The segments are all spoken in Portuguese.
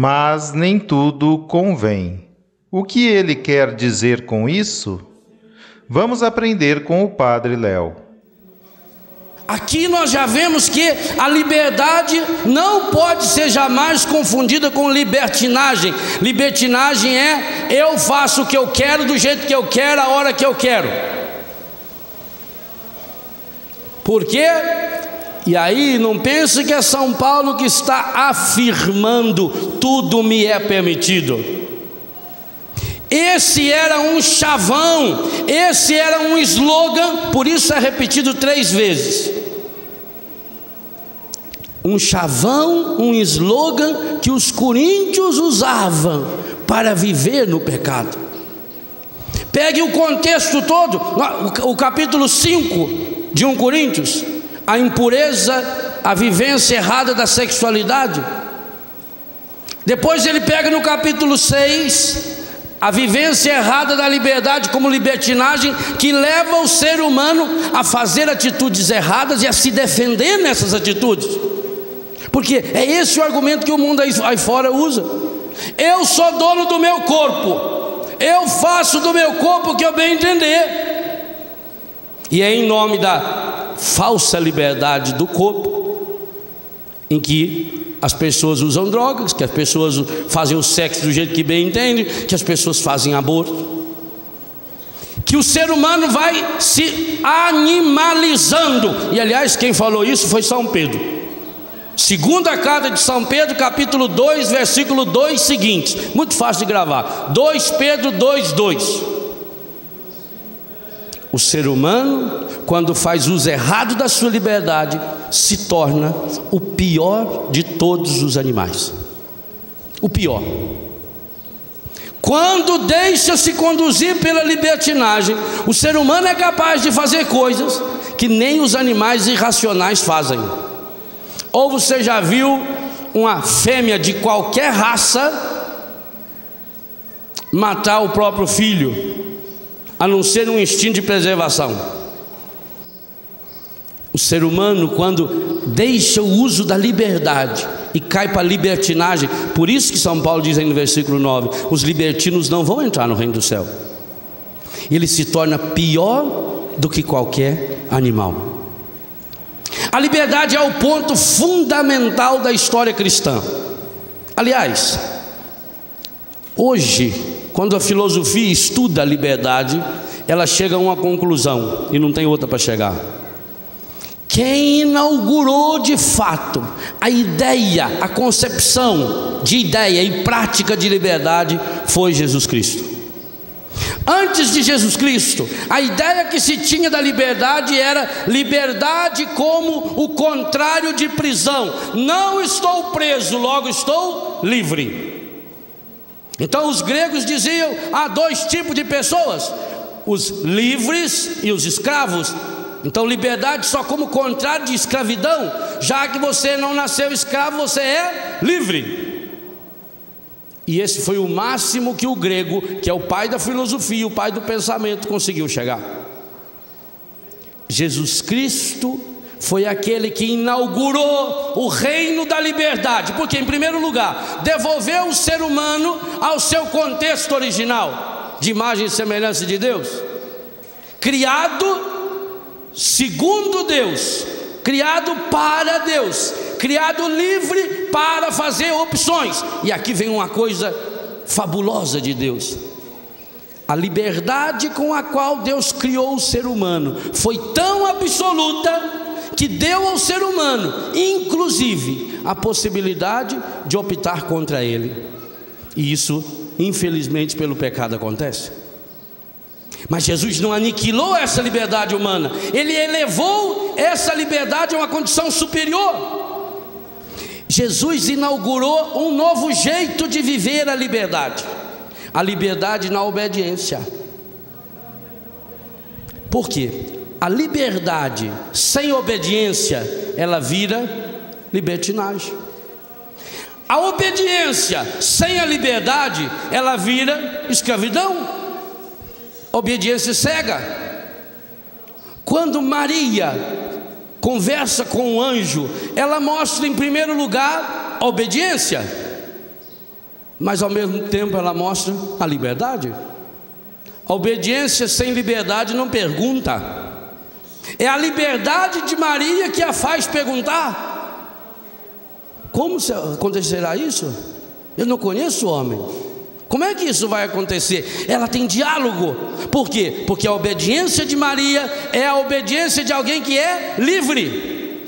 mas nem tudo convém. O que ele quer dizer com isso? Vamos aprender com o Padre Léo. Aqui nós já vemos que a liberdade não pode ser jamais confundida com libertinagem. Libertinagem é eu faço o que eu quero, do jeito que eu quero, a hora que eu quero. Por quê? E aí, não pense que é São Paulo que está afirmando: tudo me é permitido. Esse era um chavão, esse era um slogan, por isso é repetido três vezes. Um chavão, um slogan que os coríntios usavam para viver no pecado. Pegue o contexto todo, o capítulo 5 de 1 Coríntios a impureza, a vivência errada da sexualidade. Depois ele pega no capítulo 6 a vivência errada da liberdade como libertinagem que leva o ser humano a fazer atitudes erradas e a se defender nessas atitudes. Porque é esse o argumento que o mundo aí, fora usa. Eu sou dono do meu corpo. Eu faço do meu corpo o que eu bem entender. E é em nome da falsa liberdade do corpo, em que as pessoas usam drogas, que as pessoas fazem o sexo do jeito que bem entendem, que as pessoas fazem aborto. Que o ser humano vai se animalizando. E aliás, quem falou isso foi São Pedro. Segunda carta de São Pedro, capítulo 2, versículo 2 seguintes. Muito fácil de gravar. 2 Pedro 2, 2. O ser humano, quando faz uso errado da sua liberdade, se torna o pior de todos os animais. O pior. Quando deixa-se conduzir pela libertinagem, o ser humano é capaz de fazer coisas que nem os animais irracionais fazem. Ou você já viu uma fêmea de qualquer raça matar o próprio filho? A não ser um instinto de preservação. O ser humano, quando deixa o uso da liberdade e cai para a libertinagem, por isso que São Paulo diz aí no versículo 9: os libertinos não vão entrar no reino do céu. Ele se torna pior do que qualquer animal. A liberdade é o ponto fundamental da história cristã. Aliás, hoje quando a filosofia estuda a liberdade, ela chega a uma conclusão e não tem outra para chegar. Quem inaugurou de fato a ideia, a concepção de ideia e prática de liberdade foi Jesus Cristo. Antes de Jesus Cristo, a ideia que se tinha da liberdade era liberdade como o contrário de prisão. Não estou preso, logo estou livre. Então os gregos diziam: há dois tipos de pessoas, os livres e os escravos. Então, liberdade só como contrário de escravidão, já que você não nasceu escravo, você é livre. E esse foi o máximo que o grego, que é o pai da filosofia, o pai do pensamento, conseguiu chegar. Jesus Cristo foi aquele que inaugurou o reino da liberdade, porque, em primeiro lugar, devolveu o ser humano ao seu contexto original, de imagem e semelhança de Deus, criado segundo Deus, criado para Deus, criado livre para fazer opções. E aqui vem uma coisa fabulosa de Deus. A liberdade com a qual Deus criou o ser humano foi tão absoluta que deu ao ser humano, inclusive, a possibilidade de optar contra ele. E isso, infelizmente, pelo pecado acontece. Mas Jesus não aniquilou essa liberdade humana, ele elevou essa liberdade a uma condição superior. Jesus inaugurou um novo jeito de viver a liberdade, a liberdade na obediência. Por quê? A liberdade sem obediência, ela vira libertinagem. A obediência sem a liberdade, ela vira escravidão. Obediência cega. Quando Maria conversa com o anjo, ela mostra em primeiro lugar a obediência, mas ao mesmo tempo ela mostra a liberdade. A obediência sem liberdade não pergunta. É a liberdade de Maria que a faz perguntar: como acontecerá isso? Eu não conheço o homem. Como é que isso vai acontecer? Ela tem diálogo. Por quê? Porque a obediência de Maria é a obediência de alguém que é livre.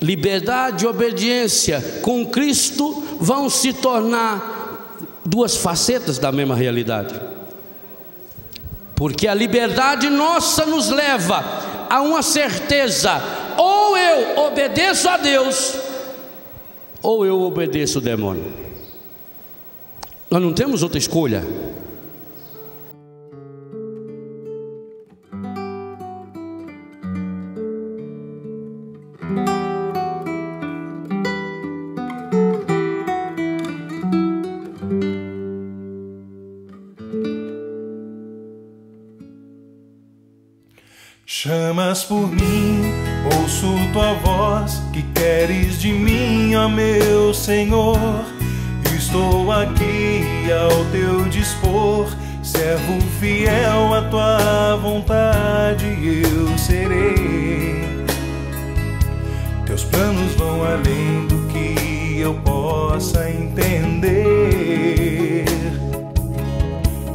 Liberdade e obediência com Cristo vão se tornar duas facetas da mesma realidade. Porque a liberdade nossa nos leva a uma certeza: ou eu obedeço a Deus, ou eu obedeço o demônio. Nós não temos outra escolha. Por mim, ouço tua voz, que queres de mim, ó meu Senhor Estou aqui ao teu dispor, servo fiel à tua vontade, eu serei. Teus planos vão além do que eu possa entender.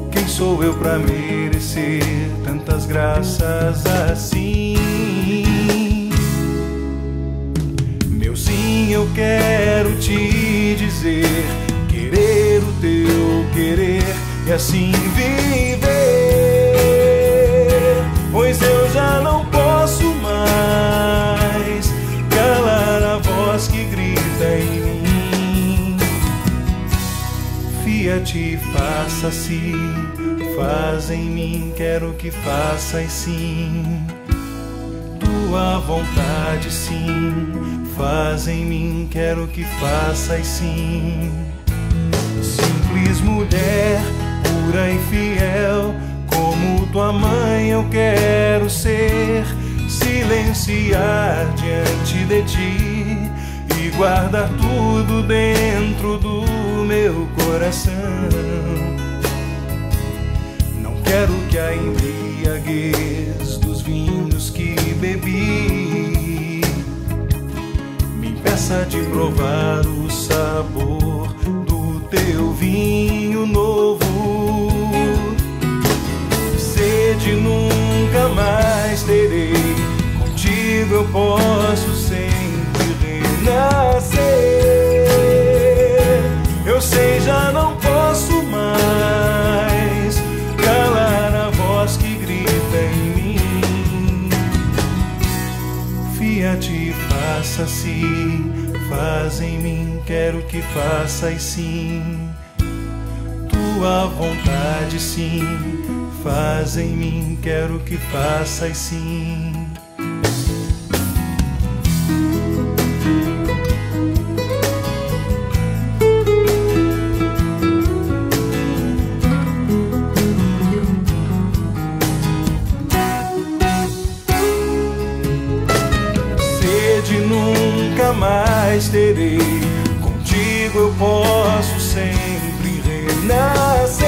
Quem sou eu para merecer tantas graças assim? Meu sim, eu quero te dizer querer o teu querer e assim viver. Pois eu já não posso mais calar a voz que grita em mim. Fiat, faça-se, faz em mim, quero que faças sim. Tua vontade, sim, faz em mim, quero que faças sim simples mulher, pura e fiel, como tua mãe eu quero ser, silenciar diante de ti e guardar tudo dentro do meu coração. Quero que a embriaguez dos vinhos que bebi me impeça de provar o sabor teu vinho novo. Sede nunca mais terei, contigo eu posso sempre renascer. Faça-se faz em mim, quero que faças sim. Tua vontade, sim, faz em mim, quero que faças sim. Contigo eu posso sempre renascer.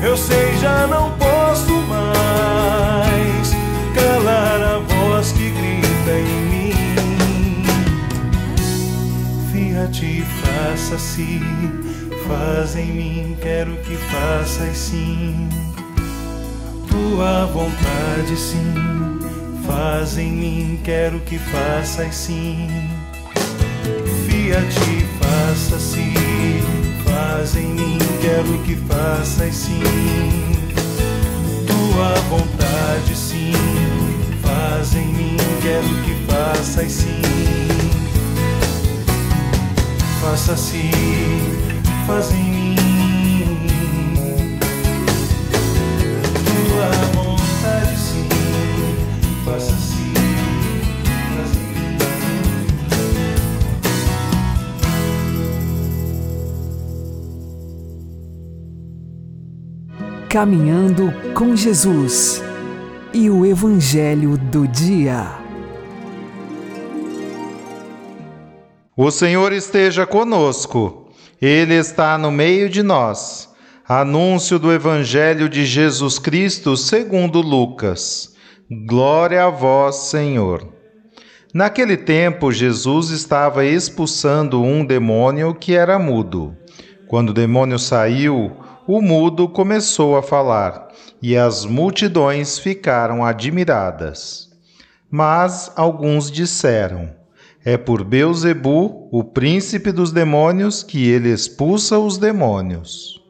Eu sei, já não posso mais calar a voz que grita em mim. Fiat, faça-se, faz em mim, quero que faças sim. Tua vontade, sim, faz em mim, quero que faças sim. Fiat, faça-se, faz em mim, quero que faças sim. Tua vontade, sim, faz em mim, quero que faças sim. Faça-se, faz em mim. Caminhando com Jesus e o Evangelho do Dia. O Senhor esteja conosco, Ele está no meio de nós. Anúncio do Evangelho de Jesus Cristo segundo Lucas. Glória a vós, Senhor. Naquele tempo, Jesus estava expulsando um demônio que era mudo. Quando o demônio saiu, o mudo começou a falar, e as multidões ficaram admiradas. Mas alguns disseram: É por Beuzebu, o príncipe dos demônios, que ele expulsa os demônios.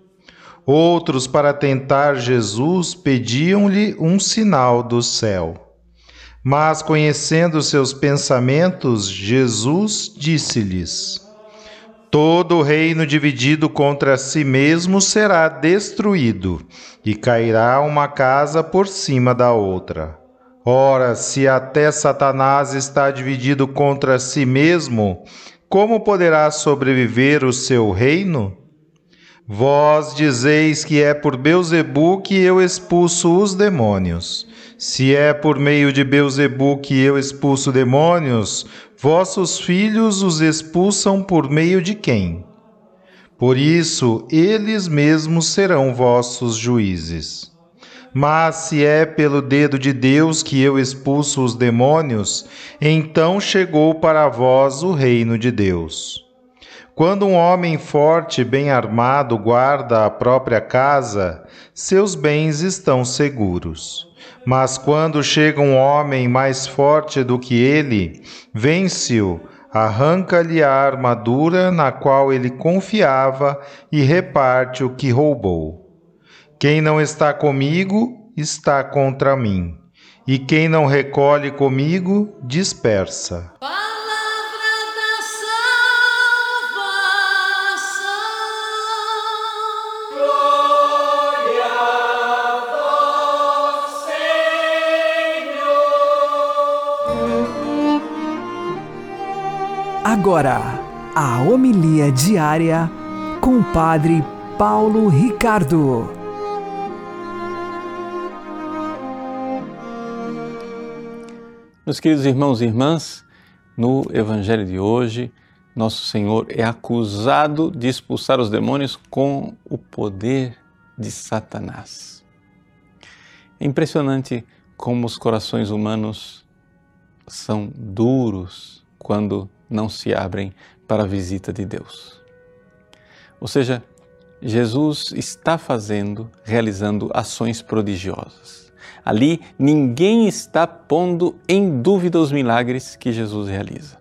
Outros, para tentar Jesus, pediam-lhe um sinal do céu. Mas, conhecendo seus pensamentos, Jesus disse-lhes: Todo reino dividido contra si mesmo será destruído, e cairá uma casa por cima da outra. Ora, se até Satanás está dividido contra si mesmo, como poderá sobreviver o seu reino? Vós dizeis que é por Beuzebu que eu expulso os demônios. Se é por meio de Beuzebu que eu expulso demônios, vossos filhos os expulsam por meio de quem? Por isso, eles mesmos serão vossos juízes. Mas se é pelo dedo de Deus que eu expulso os demônios, então chegou para vós o reino de Deus. Quando um homem forte, bem armado, guarda a própria casa, seus bens estão seguros. Mas quando chega um homem mais forte do que ele, vence-o, arranca-lhe a armadura na qual ele confiava e reparte o que roubou. Quem não está comigo, está contra mim. E quem não recolhe comigo, dispersa. Palavra Agora, a homilia diária com o Padre Paulo Ricardo. Meus queridos irmãos e irmãs, no Evangelho de hoje, nosso Senhor é acusado de expulsar os demônios com o poder de Satanás. É impressionante como os corações humanos são duros quando não se abrem para a visita de Deus. Ou seja, Jesus está fazendo, realizando ações prodigiosas. Ali ninguém está pondo em dúvida os milagres que Jesus realiza.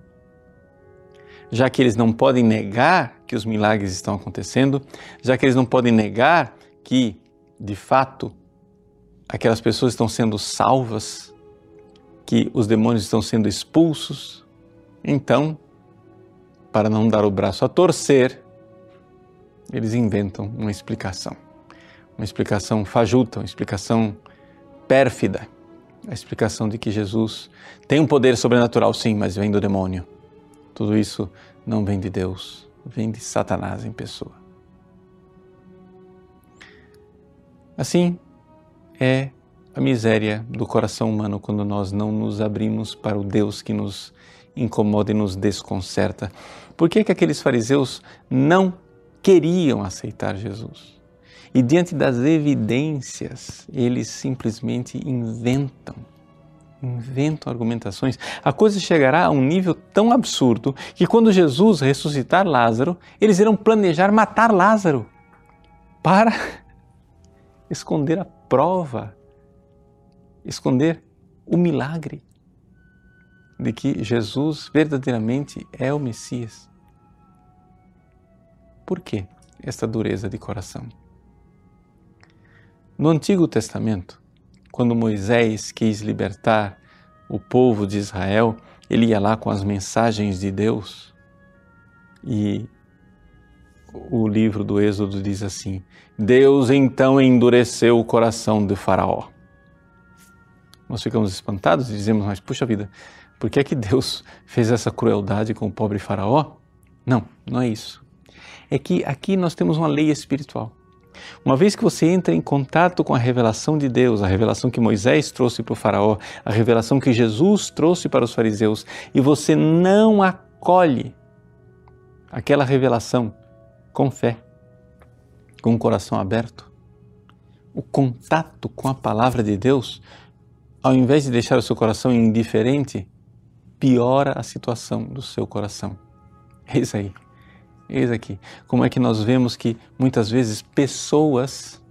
Já que eles não podem negar que os milagres estão acontecendo, já que eles não podem negar que, de fato, aquelas pessoas estão sendo salvas, que os demônios estão sendo expulsos, então, para não dar o braço a torcer, eles inventam uma explicação. Uma explicação fajuta, uma explicação pérfida. A explicação de que Jesus tem um poder sobrenatural, sim, mas vem do demônio. Tudo isso não vem de Deus, vem de Satanás em pessoa. Assim é a miséria do coração humano quando nós não nos abrimos para o Deus que nos incomoda e nos desconcerta. Por que, que aqueles fariseus não queriam aceitar Jesus? E diante das evidências, eles simplesmente inventam, inventam argumentações. A coisa chegará a um nível tão absurdo que quando Jesus ressuscitar Lázaro, eles irão planejar matar Lázaro para esconder a prova esconder o milagre de que Jesus verdadeiramente é o Messias. Por que esta dureza de coração? No Antigo Testamento, quando Moisés quis libertar o povo de Israel, ele ia lá com as mensagens de Deus e o livro do Êxodo diz assim: Deus então endureceu o coração de Faraó nós ficamos espantados e dizemos, mas puxa vida, por que é que Deus fez essa crueldade com o pobre faraó? Não, não é isso. É que aqui nós temos uma lei espiritual. Uma vez que você entra em contato com a revelação de Deus, a revelação que Moisés trouxe para o Faraó, a revelação que Jesus trouxe para os fariseus, e você não acolhe aquela revelação com fé, com o coração aberto, o contato com a palavra de Deus ao invés de deixar o seu coração indiferente, piora a situação do seu coração. Eis aí, eis aqui. Como é que nós vemos que muitas vezes pessoas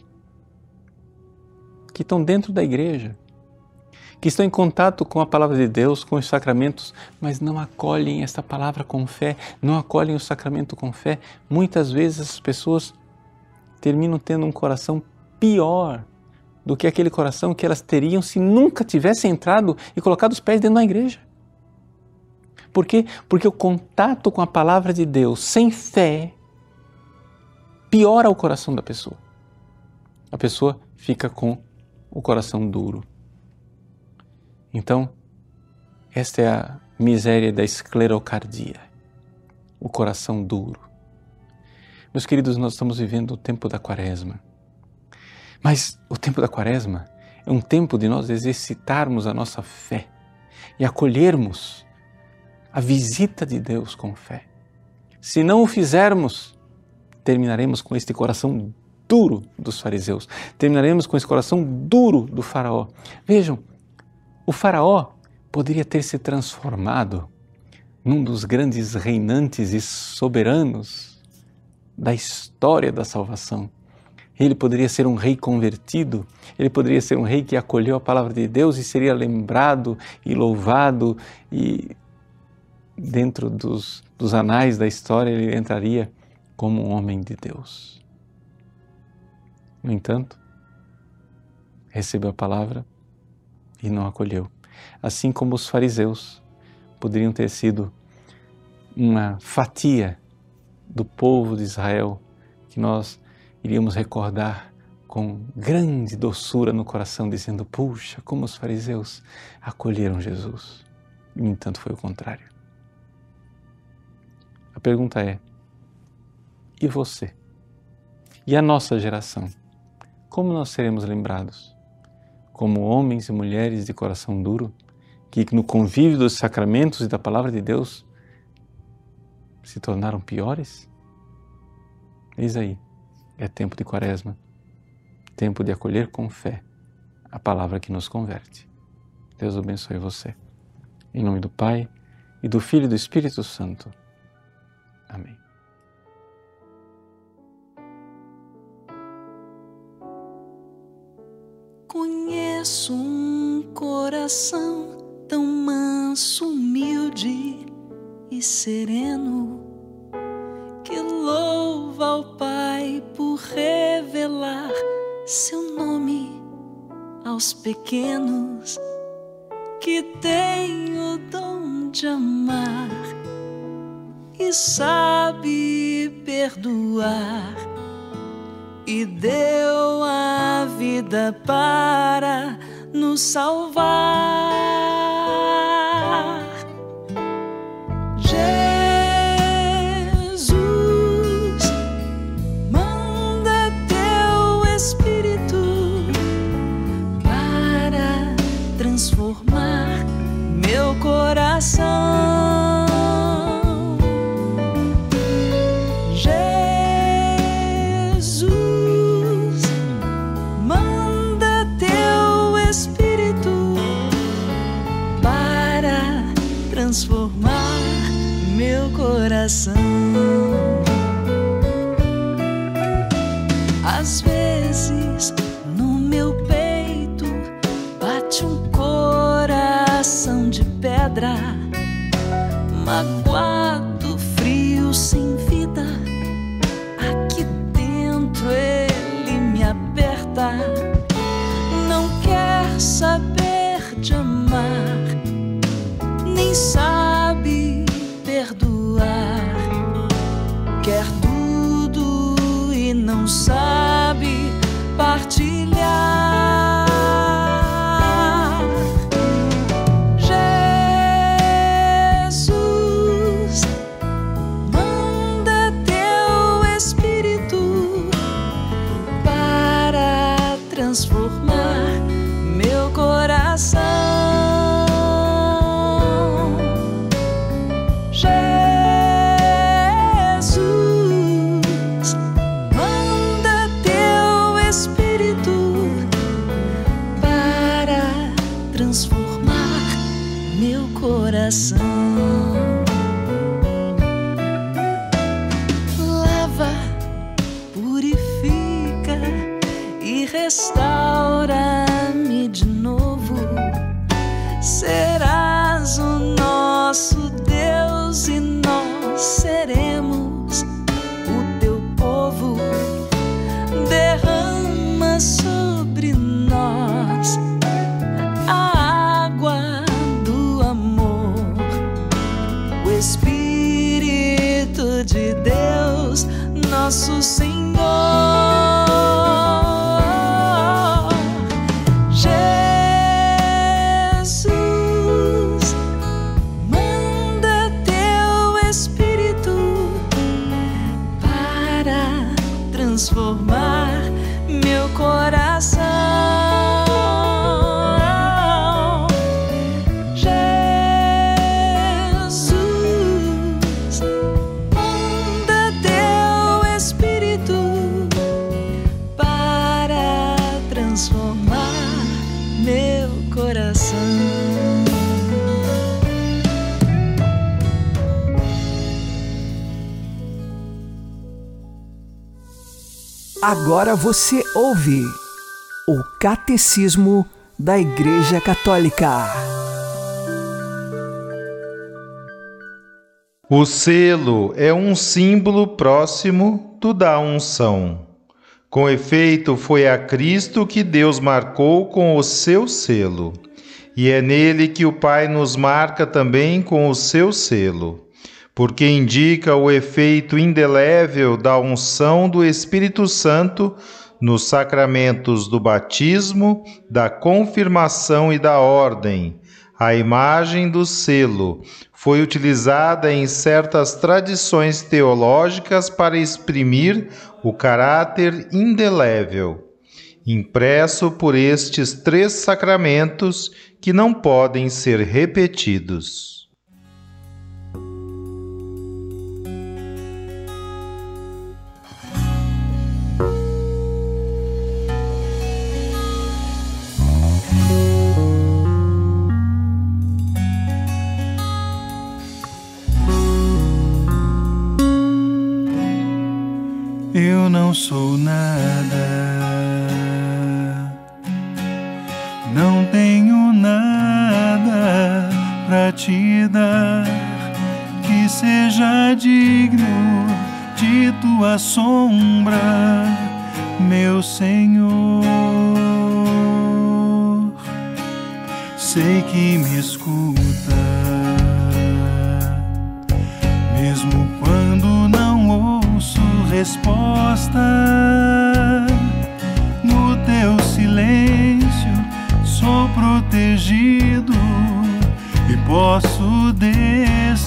que estão dentro da igreja, que estão em contato com a palavra de Deus, com os sacramentos, mas não acolhem esta palavra com fé, não acolhem o sacramento com fé, muitas vezes as pessoas terminam tendo um coração pior do que aquele coração que elas teriam se nunca tivessem entrado e colocado os pés dentro da igreja. Por quê? Porque o contato com a palavra de Deus sem fé piora o coração da pessoa. A pessoa fica com o coração duro. Então, esta é a miséria da esclerocardia, o coração duro. Meus queridos, nós estamos vivendo o tempo da quaresma. Mas o tempo da quaresma é um tempo de nós exercitarmos a nossa fé e acolhermos a visita de Deus com fé. Se não o fizermos, terminaremos com este coração duro dos fariseus, terminaremos com esse coração duro do Faraó. Vejam, o Faraó poderia ter se transformado num dos grandes reinantes e soberanos da história da salvação ele poderia ser um rei convertido, ele poderia ser um rei que acolheu a palavra de Deus e seria lembrado e louvado, e dentro dos, dos anais da história ele entraria como um homem de Deus. No entanto, recebeu a palavra e não acolheu. Assim como os fariseus poderiam ter sido uma fatia do povo de Israel que nós iríamos recordar com grande doçura no coração, dizendo: Puxa, como os fariseus acolheram Jesus. No entanto, foi o contrário. Pergunta é: e você? E a nossa geração? Como nós seremos lembrados? Como homens e mulheres de coração duro, que no convívio dos sacramentos e da palavra de Deus se tornaram piores? Eis aí é tempo de quaresma, tempo de acolher com fé a palavra que nos converte. Deus abençoe você. Em nome do Pai, e do Filho e do Espírito Santo. Amém. Conheço um coração tão manso, humilde e sereno que louva ao Pai por revelar seu nome aos pequenos que tem o dom de amar e sabe perdoar e deu a vida para nos salvar. Nosso Agora você ouve o Catecismo da Igreja Católica. O selo é um símbolo próximo do da unção. Com efeito, foi a Cristo que Deus marcou com o seu selo, e é nele que o Pai nos marca também com o seu selo, porque indica o efeito indelével da unção do Espírito Santo nos sacramentos do batismo, da confirmação e da ordem. A imagem do selo foi utilizada em certas tradições teológicas para exprimir o caráter indelével, impresso por estes três sacramentos que não podem ser repetidos. Não sou nada, não tenho nada pra te dar que seja digno de tua sombra, meu Senhor. Sei que me escuta, resposta. No teu silêncio sou protegido e posso descansar.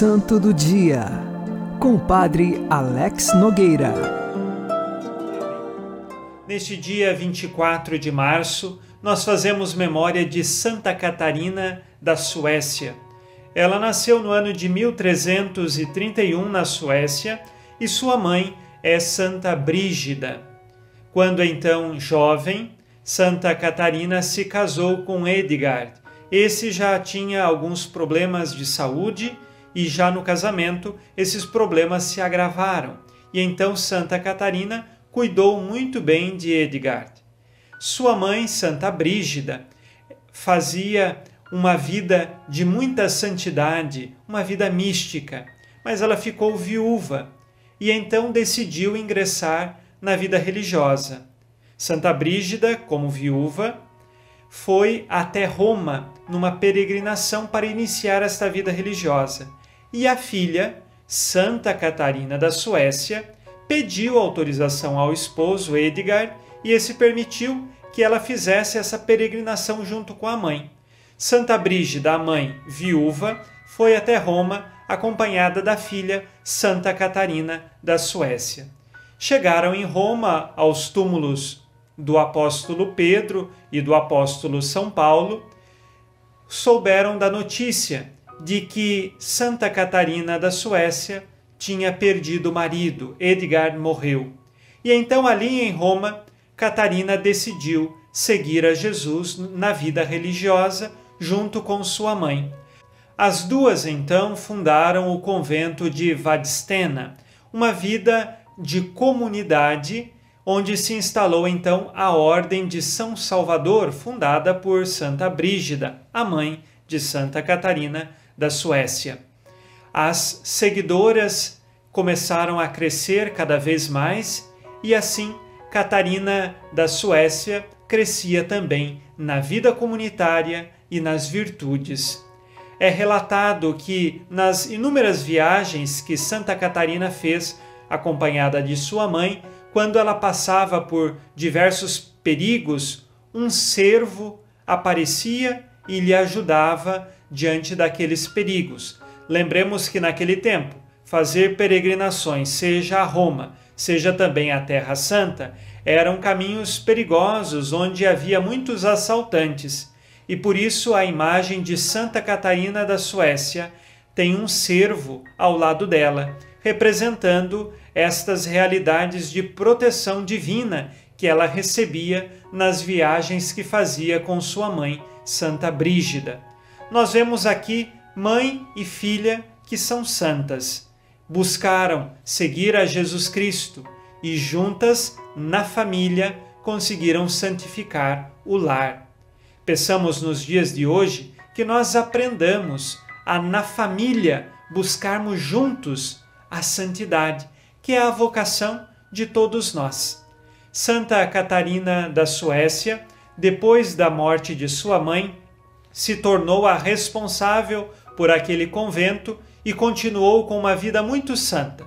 Santo do Dia, com o Padre Alex Nogueira. Neste dia 24 de março, nós fazemos memória de Santa Catarina da Suécia. Ela nasceu no ano de 1331 na Suécia e sua mãe é Santa Brígida. Quando então jovem, Santa Catarina se casou com Edgard. Esse já tinha alguns problemas de saúde e já no casamento esses problemas se agravaram. E então Santa Catarina cuidou muito bem de Edgard. Sua mãe, Santa Brígida, fazia uma vida de muita santidade, uma vida mística, mas ela ficou viúva e então decidiu ingressar na vida religiosa. Santa Brígida, como viúva, foi até Roma numa peregrinação para iniciar esta vida religiosa. E a filha, Santa Catarina da Suécia, pediu autorização ao esposo Edgar e esse permitiu que ela fizesse essa peregrinação junto com a mãe. Santa Brígida, a mãe, viúva, foi até Roma acompanhada da filha Santa Catarina da Suécia. Chegaram em Roma aos túmulos do apóstolo Pedro e do apóstolo São Paulo, souberam da notícia de que Santa Catarina da Suécia tinha perdido o marido, Edgar morreu. E então, ali em Roma, Catarina decidiu seguir a Jesus na vida religiosa junto com sua mãe. As duas então fundaram o convento de Vadstena, uma vida de comunidade onde se instalou então a Ordem de São Salvador, fundada por Santa Brígida, a mãe de Santa Catarina da Suécia. As seguidoras começaram a crescer cada vez mais e assim Catarina da Suécia crescia também na vida comunitária e nas virtudes. É relatado que nas inúmeras viagens que Santa Catarina fez acompanhada de sua mãe, quando ela passava por diversos perigos, um servo aparecia e lhe ajudava diante daqueles perigos. Lembremos que naquele tempo, fazer peregrinações, seja a Roma, seja também a Terra Santa, eram caminhos perigosos onde havia muitos assaltantes, e por isso a imagem de Santa Catarina da Suécia tem um servo ao lado dela, representando estas realidades de proteção divina que ela recebia nas viagens que fazia com sua mãe, Santa Brígida. Nós vemos aqui mãe e filha que são santas. Buscaram seguir a Jesus Cristo e juntas, na família, conseguiram santificar o lar. Peçamos nos dias de hoje que nós aprendamos a, na família, buscarmos juntos a santidade, que é a vocação de todos nós. Santa Catarina da Suécia, depois da morte de sua mãe, se tornou a responsável por aquele convento e continuou com uma vida muito santa.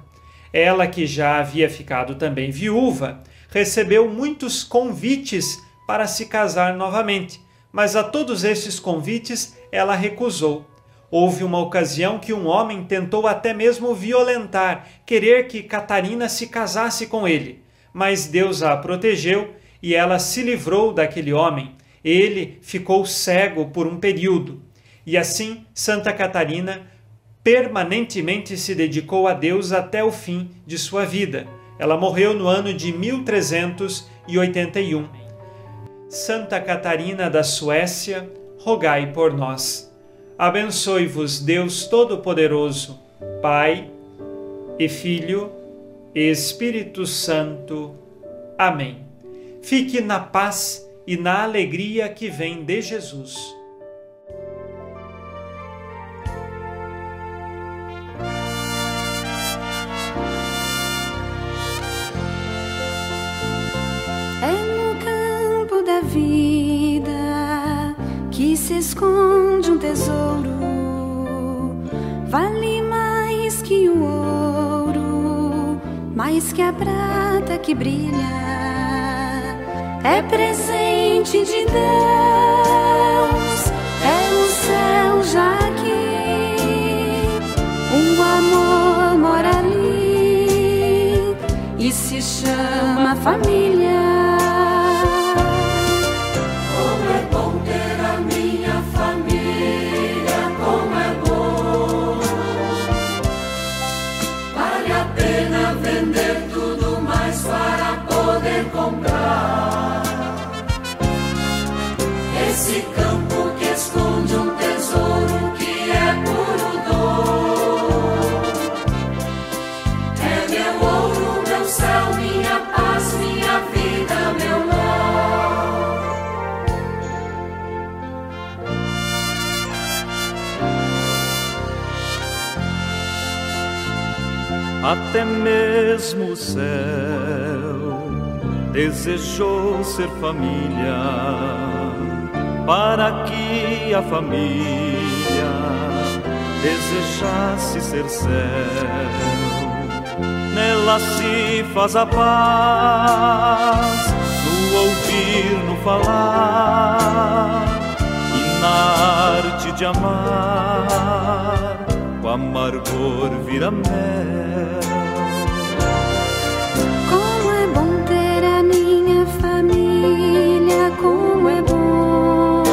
Ela, que já havia ficado também viúva, recebeu muitos convites para se casar novamente, mas a todos esses convites ela recusou. Houve uma ocasião que um homem tentou até mesmo violentar, querer que Catarina se casasse com ele, mas Deus a protegeu e ela se livrou daquele homem. Ele ficou cego por um período. E assim, Santa Catarina permanentemente se dedicou a Deus até o fim de sua vida. Ela morreu no ano de 1381. Santa Catarina da Suécia, rogai por nós. Abençoe-vos Deus Todo-Poderoso, Pai e Filho e Espírito Santo. Amém. Fique na paz e na alegria que vem de Jesus. É no campo da vida que se esconde um tesouro, vale mais que o ouro, mais que a prata que brilha. É presente de Deus, é o céu já aqui. Um amor mora ali e se chama família. Até mesmo o céu desejou ser família, para que a família desejasse ser céu. Nela se faz a paz, no ouvir, no falar, e na arte de amar, amargor vira mel. Como é bom ter a minha família, como é bom.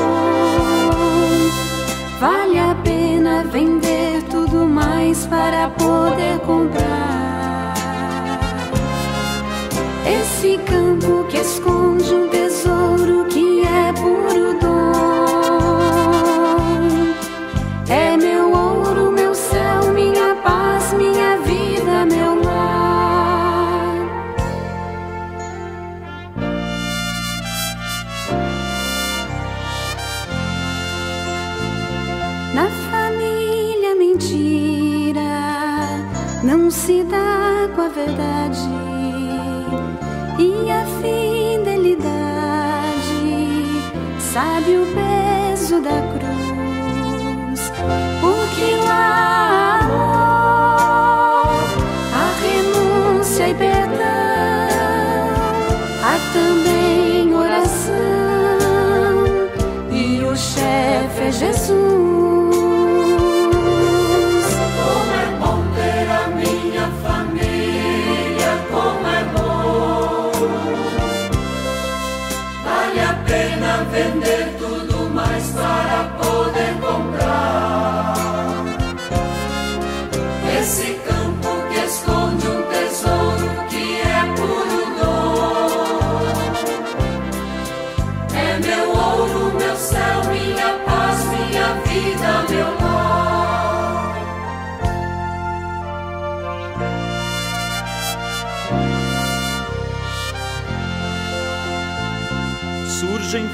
Vale a pena vender tudo mais para poder comprar. Esse campo que esconde um dá com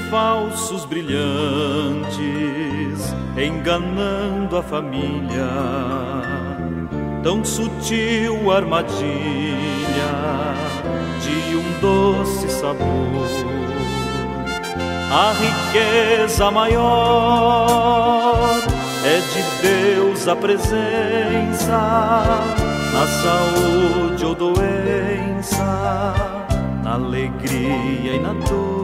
falsos brilhantes, enganando a família. Tão sutil armadilha de um doce sabor. A riqueza maior é de Deus a presença na saúde ou doença, na alegria e na dor.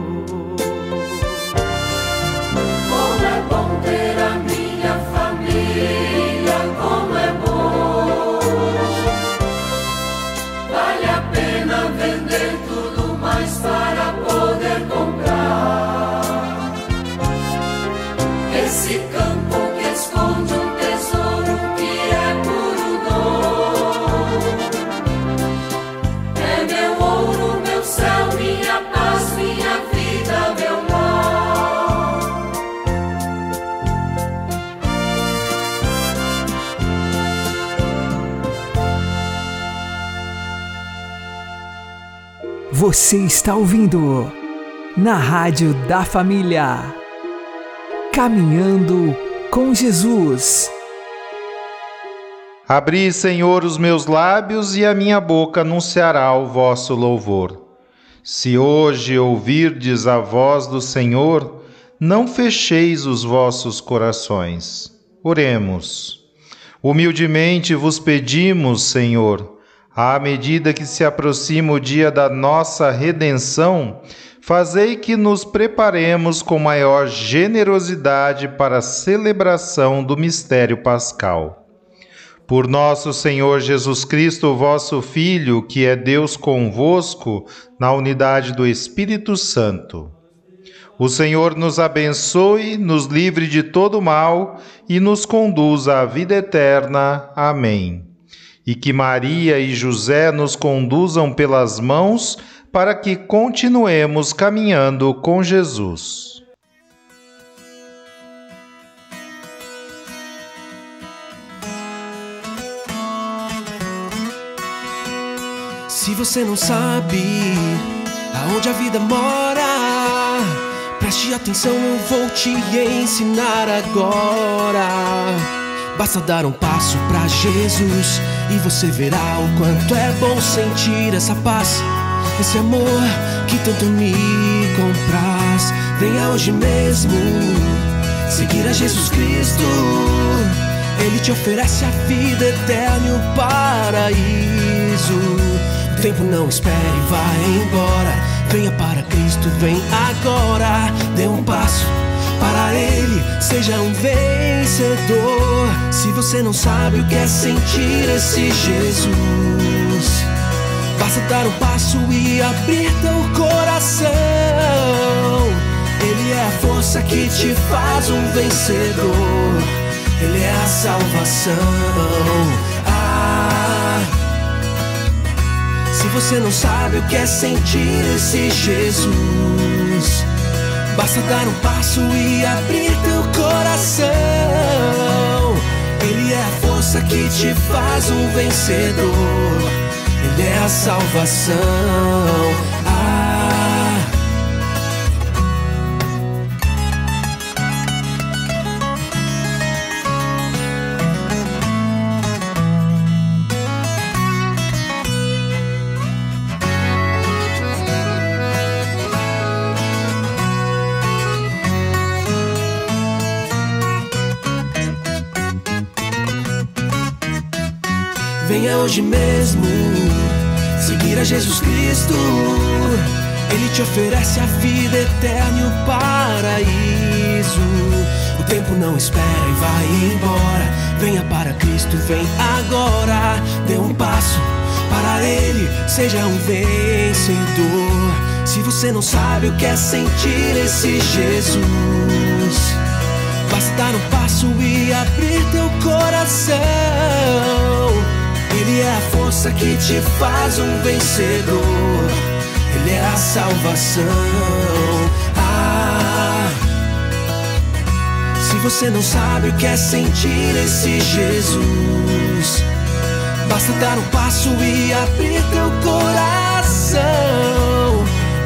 Você está ouvindo na Rádio da Família. Caminhando com Jesus. Abri, Senhor, os meus lábios e a minha boca anunciará o vosso louvor. Se hoje ouvirdes a voz do Senhor, não fecheis os vossos corações. Oremos. Humildemente vos pedimos, Senhor, à medida que se aproxima o dia da nossa redenção, fazei que nos preparemos com maior generosidade para a celebração do mistério pascal. Por nosso Senhor Jesus Cristo, vosso Filho, que é Deus convosco, na unidade do Espírito Santo. O Senhor nos abençoe, nos livre de todo mal e nos conduza à vida eterna. Amém. E que Maria e José nos conduzam pelas mãos para que continuemos caminhando com Jesus. Se você não sabe aonde a vida mora, preste atenção, eu vou te ensinar agora. Basta dar um passo pra Jesus e você verá o quanto é bom sentir essa paz, esse amor que tanto me compraz. Venha hoje mesmo seguir a Jesus Cristo. Ele te oferece a vida eterna e o paraíso. O tempo não espere, vai embora. Venha para Cristo, vem agora. Dê um passo para Ele, seja um vencedor. Se você não sabe o que é sentir esse Jesus, basta dar um passo e abrir teu coração. Ele é a força que te faz um vencedor. Ele é a salvação. Ah, se você não sabe o que é sentir esse Jesus, basta dar um passo e abrir teu coração. Ele é a força que te faz um vencedor. Ele é a salvação. Hoje mesmo seguir a Jesus Cristo. Ele te oferece a vida eterna e o paraíso. O tempo não espera e vai embora. Venha para Cristo, vem agora. Dê um passo para Ele, seja um vencedor. Se você não sabe o que é sentir esse Jesus, basta dar um passo e abrir teu coração. Ele é a força que te faz um vencedor. Ele é a salvação. Ah, se você não sabe o que é sentir esse Jesus, basta dar um passo e abrir teu coração.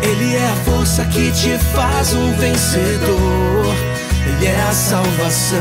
Ele é a força que te faz um vencedor. Ele é a salvação.